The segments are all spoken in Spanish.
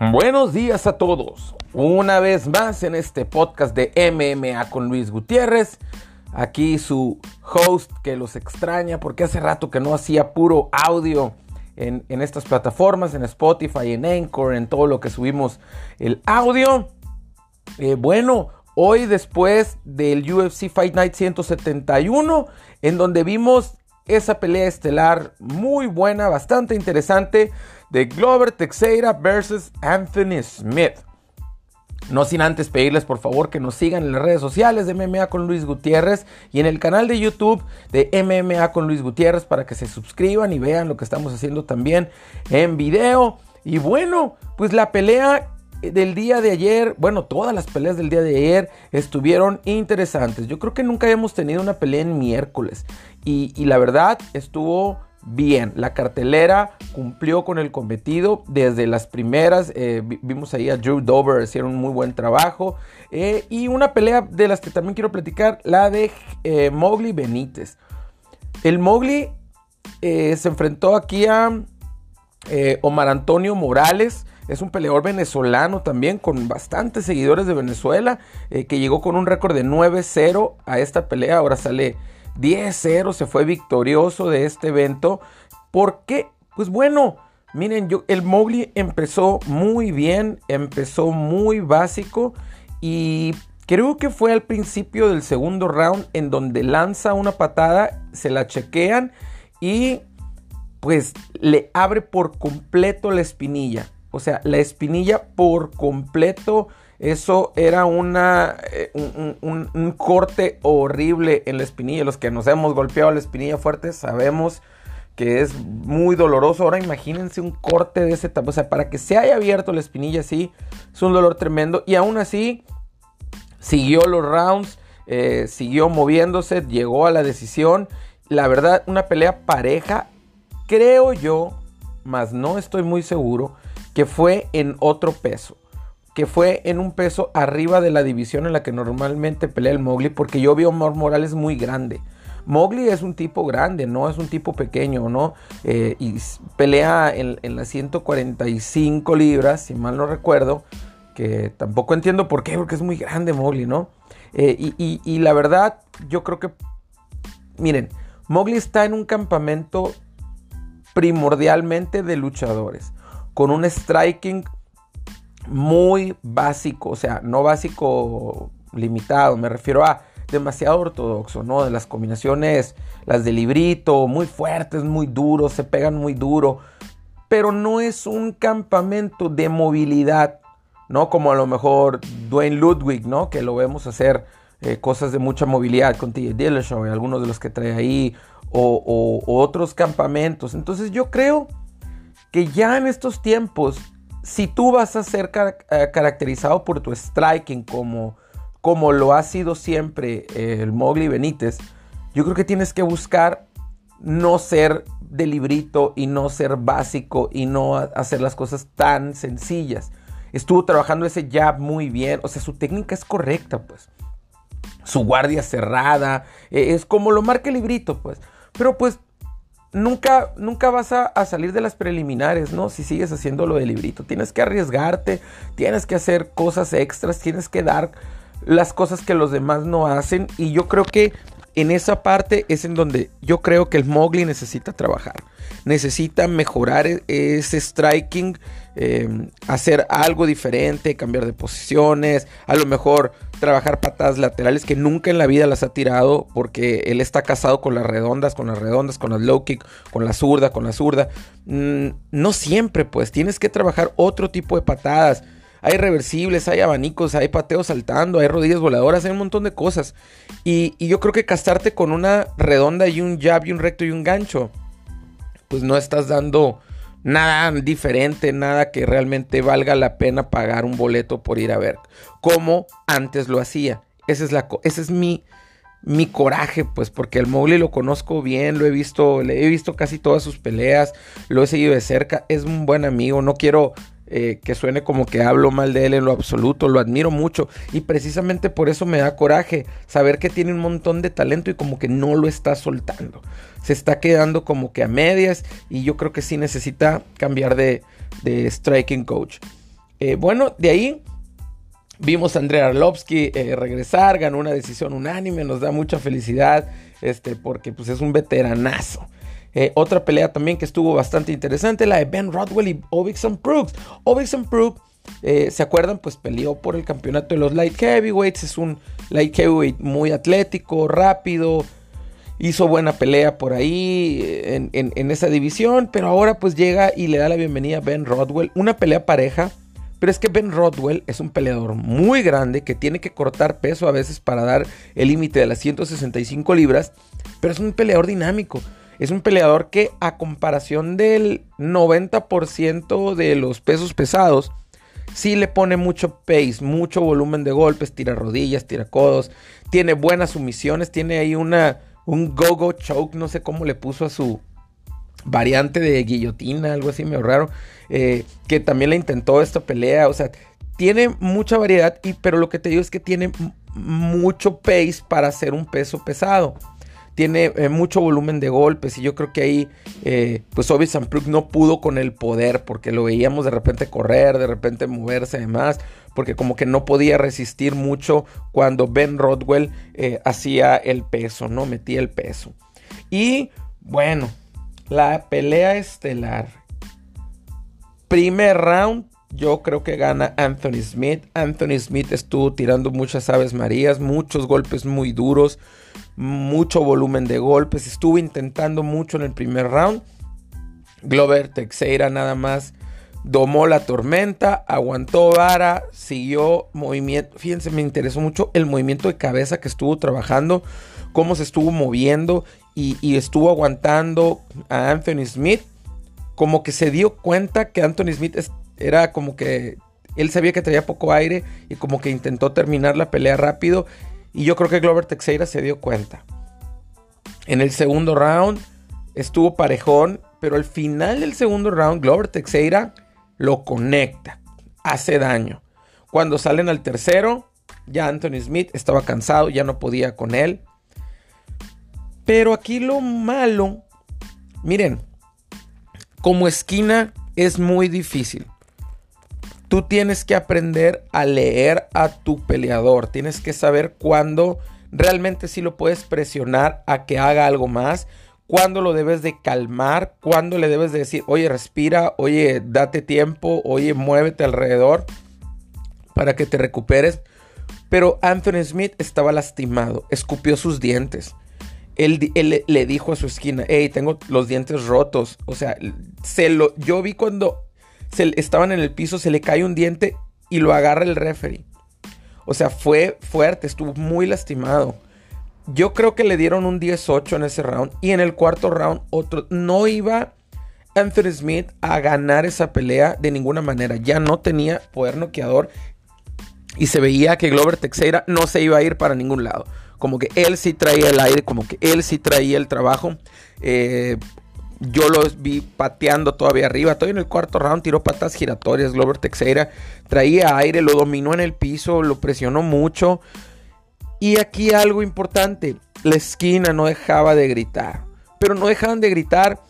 Buenos días a todos. Una vez más en este podcast de MMA con Luis Gutiérrez. Aquí su host que los extraña porque hace rato que no hacía puro audio en, estas plataformas, en Spotify, en Anchor, en todo lo que subimos el audio. Eh, bueno, hoy después del UFC Fight Night 171, en donde vimos esa pelea estelar muy buena, bastante interesante de Glover Teixeira versus Anthony Smith. No sin antes pedirles por favor que nos sigan en las redes sociales de MMA con Luis Gutiérrez y en el canal de YouTube de MMA con Luis Gutiérrez para que se suscriban y vean lo que estamos haciendo también en video. Y bueno, pues la pelea del día de ayer, bueno, todas las peleas del día de ayer estuvieron interesantes. Yo creo que nunca habíamos tenido una pelea en miércoles y, y la verdad estuvo bien. La cartelera cumplió con el cometido desde las primeras. Eh, vimos ahí a Drew Dover, hicieron un muy buen trabajo. Eh, y una pelea de las que también quiero platicar, la de eh, Mowgli Benítez. El Mowgli se enfrentó aquí a Omar Antonio Morales. Es un peleador venezolano también con bastantes seguidores de Venezuela que llegó con un récord de 9-0 a esta pelea. Ahora sale 10-0 se fue victorioso de este evento. ¿Por qué? Pues bueno, miren, yo, el Mowgli empezó muy bien, empezó muy básico y creo que fue al principio del segundo round en donde lanza una patada, se la chequean y pues le abre por completo la espinilla. O sea, la espinilla por completo eso era eh, un, corte horrible en la espinilla. Los que nos hemos golpeado la espinilla fuerte sabemos que es muy doloroso. Ahora imagínense un corte de ese tamaño. O sea, para que se haya abierto la espinilla así, es un dolor tremendo. Y aún así, siguió los rounds, eh, siguió moviéndose, llegó a la decisión. La verdad, una pelea pareja, creo yo, mas no estoy muy seguro, que fue en otro peso que fue en un peso arriba de la división en la que normalmente pelea el Mowgli, porque yo vi a Omar Morales muy grande. Mowgli es un tipo grande, no es un tipo pequeño, ¿no? Eh, y pelea en, las 145 libras, si mal no recuerdo, que tampoco entiendo por qué, porque es muy grande Mowgli, ¿no? Eh, y, y la verdad, yo creo que, miren, Mowgli está en un campamento primordialmente de luchadores, con un striking muy básico, o sea, no básico limitado, me refiero a demasiado ortodoxo, ¿no? De las combinaciones, las de librito, muy fuertes, muy duros, se pegan muy duro, pero no es un campamento de movilidad, ¿no? Como a lo mejor Dwayne Ludwig, ¿no? Que lo vemos hacer eh, cosas de mucha movilidad con TJ Dillashaw y algunos de los que trae ahí, o otros campamentos. Entonces yo creo que ya en estos tiempos si tú vas a ser eh, caracterizado por tu striking como, como lo ha sido siempre eh, el Mowgli Benítez, yo creo que tienes que buscar no ser de librito y no ser básico y no hacer las cosas tan sencillas. Estuvo trabajando ese jab muy bien, o sea, su técnica es correcta, pues. Su guardia cerrada, eh, es como lo marca el librito, pues. Pero pues nunca, nunca vas a, salir de las preliminares, ¿no? Si sigues haciendo lo del librito. Tienes que arriesgarte, tienes que hacer cosas extras, tienes que dar las cosas que los demás no hacen. Y yo creo que en esa parte es en donde yo creo que el Mowgli necesita trabajar. Necesita mejorar e-, ese striking, em, hacer algo diferente, cambiar de posiciones, a lo mejor trabajar patadas laterales que nunca en la vida las ha tirado porque él está casado con las redondas, con las redondas, con las low kick, con la zurda, con la zurda. Mm, no siempre, pues tienes que trabajar otro tipo de patadas hay reversibles, hay abanicos, hay pateos saltando, hay rodillas voladoras, hay un montón de cosas. Y, yo creo que castarte con una redonda y un jab y un recto y un gancho, pues no estás dando nada diferente, nada que realmente valga la pena pagar un boleto por ir a ver, como antes lo hacía. Ese es, la, es mi, mi coraje, pues, porque el Mowgli lo conozco bien, lo he visto, le he visto casi todas sus peleas, lo he seguido de cerca, es un buen amigo, no quiero eh, que suene como que hablo mal de él en lo absoluto, lo admiro mucho y precisamente por eso me da coraje saber que tiene un montón de talento y como que no lo está soltando. Se está quedando como que a medias y yo creo que sí necesita cambiar de, striking coach. Eh, bueno, de ahí vimos a Andrea Arlovsky eh, regresar, ganó una decisión unánime, nos da mucha felicidad, este, porque pues es un veteranazo. Eh, otra pelea también que estuvo bastante interesante, la de Ben Rodwell y Ovixon Brooks. Ovixon Brooks, ¿se acuerdan? Pues peleó por el campeonato de los light heavyweights, es un light heavyweight muy atlético, rápido, hizo buena pelea por ahí en, en, esa división, pero ahora pues llega y le da la bienvenida a Ben Rodwell, una pelea pareja pero es que Ben Rodwell es un peleador muy grande que tiene que cortar peso a veces para dar el límite de las 165 libras, pero es un peleador dinámico. Es un peleador que a comparación del 90% de los pesos pesados, sí le pone mucho pace, mucho volumen de golpes, tira rodillas, tira codos, tiene buenas sumisiones, tiene ahí una, un go-go choke, no sé cómo le puso a su, variante de guillotina, algo así medio raro, eh, que también le intentó esta pelea, o sea, tiene mucha variedad, y, pero lo que te digo es que tiene mucho pace para hacer un peso pesado. Tiene eh, mucho volumen de golpes y yo creo que ahí eh, pues Obi Sampruk no pudo con el poder porque lo veíamos de repente correr, de repente moverse además, porque como que no podía resistir mucho cuando Ben Rodwell hacía el peso, ¿no? Metía el peso. Y bueno, la pelea estelar. Primer round, yo creo que gana Anthony Smith. Anthony Smith estuvo tirando muchas aves marías, muchos golpes muy duros, mucho volumen de golpes. Estuvo intentando mucho en el primer round. Glover Teixeira nada más domó la tormenta, aguantó vara, siguió movimiento. Fíjense, me interesó mucho el movimiento de cabeza que estuvo trabajando, cómo se estuvo moviendo y, estuvo aguantando a Anthony Smith, como que se dio cuenta que Anthony Smith era como que él sabía que traía poco aire y como que intentó terminar la pelea rápido. Y yo creo que Glover Teixeira se dio cuenta. En el segundo round estuvo parejón, pero al final del segundo round Glover Teixeira lo conecta, hace daño. Cuando salen al tercero, ya Anthony Smith estaba cansado, ya no podía con él. Pero aquí lo malo, miren, como esquina es muy difícil. Tú tienes que aprender a leer a tu peleador. Tienes que saber cuándo realmente sí lo puedes presionar a que haga algo más. Cuándo lo debes de calmar. Cuándo le debes de decir, oye, respira. Oye, date tiempo. Oye, muévete alrededor. Para que te recuperes. Pero Anthony Smith estaba lastimado. Escupió sus dientes él, le dijo a su esquina, hey, tengo los dientes rotos. O sea, se lo, yo vi cuando se, estaban en el piso, se le cae un diente y lo agarra el referee. O sea, fue fuerte, estuvo muy lastimado. Yo creo que le dieron un 18 en ese round. Y en el cuarto round, otro. No iba Anthony Smith a ganar esa pelea de ninguna manera. Ya no tenía poder noqueador. Y se veía que Glover Teixeira no se iba a ir para ningún lado como que él sí traía el aire, como que él sí traía el trabajo. Eh, yo lo vi pateando todavía arriba. Todavía en el cuarto round tiró patas giratorias. Glover Teixeira traía aire, lo dominó en el piso, lo presionó mucho. Y aquí algo importante: la esquina no dejaba de gritar. Pero no dejaban de gritar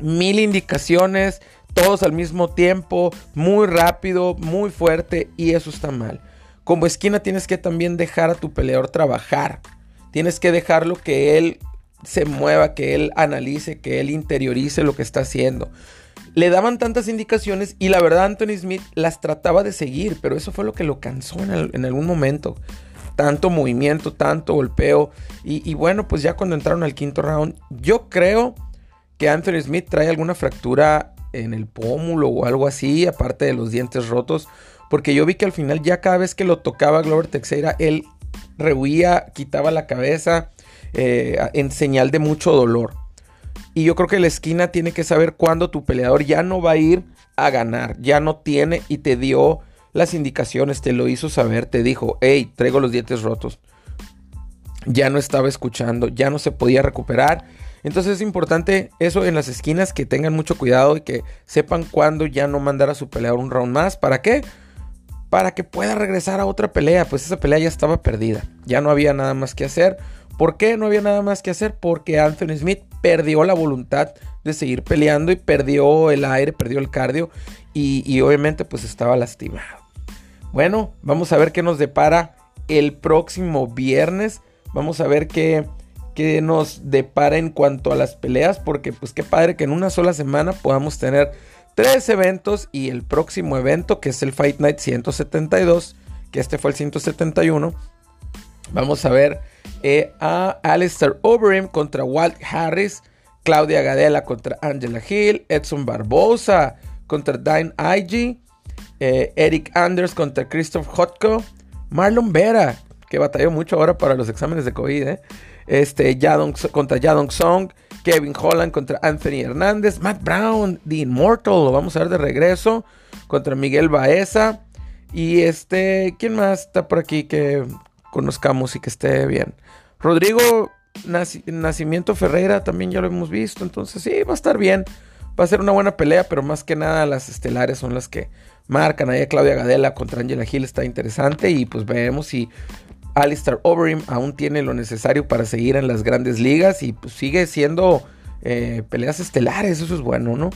mil indicaciones, todos al mismo tiempo, muy rápido, muy fuerte. Y eso está mal. Como esquina tienes que también dejar a tu peleador trabajar. Tienes que dejarlo que él se mueva, que él analice, que él interiorice lo que está haciendo. Le daban tantas indicaciones y la verdad Anthony Smith las trataba de seguir, pero eso fue lo que lo cansó en, algún momento. Tanto movimiento, tanto golpeo. Y, y, bueno, pues ya cuando entraron al quinto round, yo creo que Anthony Smith trae alguna fractura en el pómulo o algo así, aparte de los dientes rotos. Porque yo vi que al final ya cada vez que lo tocaba Glover Teixeira, él rehuía, quitaba la cabeza eh, en señal de mucho dolor. Y yo creo que la esquina tiene que saber cuándo tu peleador ya no va a ir a ganar, ya no tiene y te dio las indicaciones, te lo hizo saber, te dijo, hey, traigo los dientes rotos. Ya no estaba escuchando, ya no se podía recuperar. Entonces es importante eso en las esquinas, que tengan mucho cuidado y que sepan cuándo ya no mandar a su peleador un round más. ¿Para qué? Para que pueda regresar a otra pelea. Pues esa pelea ya estaba perdida. Ya no había nada más que hacer. ¿Por qué no había nada más que hacer? Porque Anthony Smith perdió la voluntad de seguir peleando y perdió el aire, perdió el cardio y, y obviamente pues estaba lastimado. Bueno, vamos a ver qué nos depara el próximo viernes. Vamos a ver qué, nos depara en cuanto a las peleas, porque pues qué padre que en una sola semana podamos tener tres eventos y el próximo evento que es el Fight Night 172, que este fue el 171. Vamos a ver eh, a Alistair Overeem contra Walt Harris, Claudia Gadela contra Angela Hill, Edson Barbosa contra Dine IG, eh, Eric Anders contra Christoph Hotko, Marlon Vera, que batalló mucho ahora para los exámenes de COVID, eh, este, contra Yadong Song, Kevin Holland contra Anthony Hernández, Matt Brown, The Immortal, lo vamos a ver de regreso, contra Miguel Baeza. Y este, ¿quién más está por aquí que conozcamos y que esté bien? Rodrigo Nacimiento Ferreira también ya lo hemos visto, entonces sí, va a estar bien. Va a ser una buena pelea, pero más que nada las estelares son las que marcan. Ahí Claudia Gadela contra Angela Hill está interesante y pues veremos si Alistair Overeem aún tiene lo necesario para seguir en las grandes ligas y pues, sigue siendo eh, peleas estelares, eso es bueno, ¿no?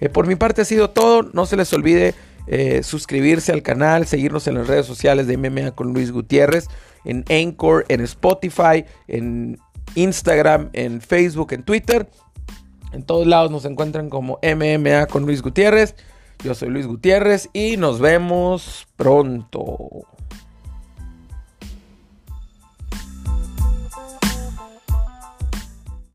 Eh, por mi parte ha sido todo, no se les olvide eh, suscribirse al canal, seguirnos en las redes sociales de MMA con Luis Gutiérrez, en Anchor, en Spotify, en Instagram, en Facebook, en Twitter. En todos lados nos encuentran como MMA con Luis Gutiérrez. Yo soy Luis Gutiérrez y nos vemos pronto.